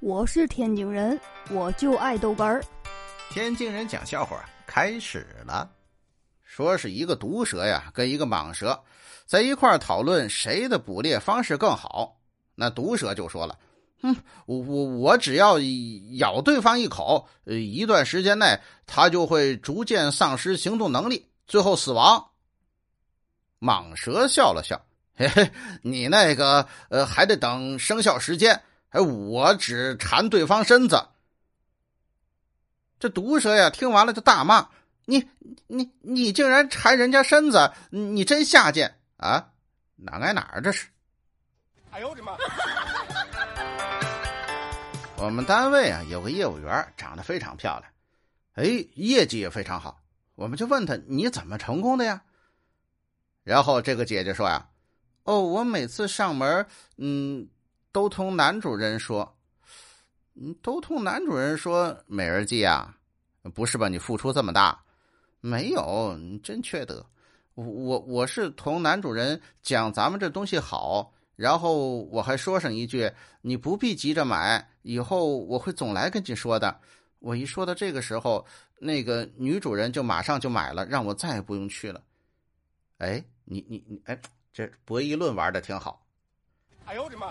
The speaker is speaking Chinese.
我是天津人，我就爱豆干儿。天津人讲笑话开始了，说是一个毒蛇呀，跟一个蟒蛇在一块讨论谁的捕猎方式更好。那毒蛇就说了：“嗯，我我我只要咬对方一口，呃，一段时间内他就会逐渐丧失行动能力，最后死亡。”蟒蛇笑了笑：“嘿嘿，你那个呃，还得等生效时间。”哎，我只缠对方身子。这毒蛇呀，听完了就大骂：“你你你竟然缠人家身子，你真下贱啊！哪挨哪儿这是？”哎呦我的妈！我们单位啊有个业务员，长得非常漂亮，哎，业绩也非常好。我们就问他：“你怎么成功的呀？”然后这个姐姐说呀：“哦，我每次上门，嗯。”都同男主人说，嗯，都同男主人说，美人计啊，不是吧？你付出这么大，没有，你真缺德。我我我是同男主人讲咱们这东西好，然后我还说上一句，你不必急着买，以后我会总来跟你说的。我一说到这个时候，那个女主人就马上就买了，让我再也不用去了。哎，你你你，哎，这博弈论玩的挺好。哎呦我的妈！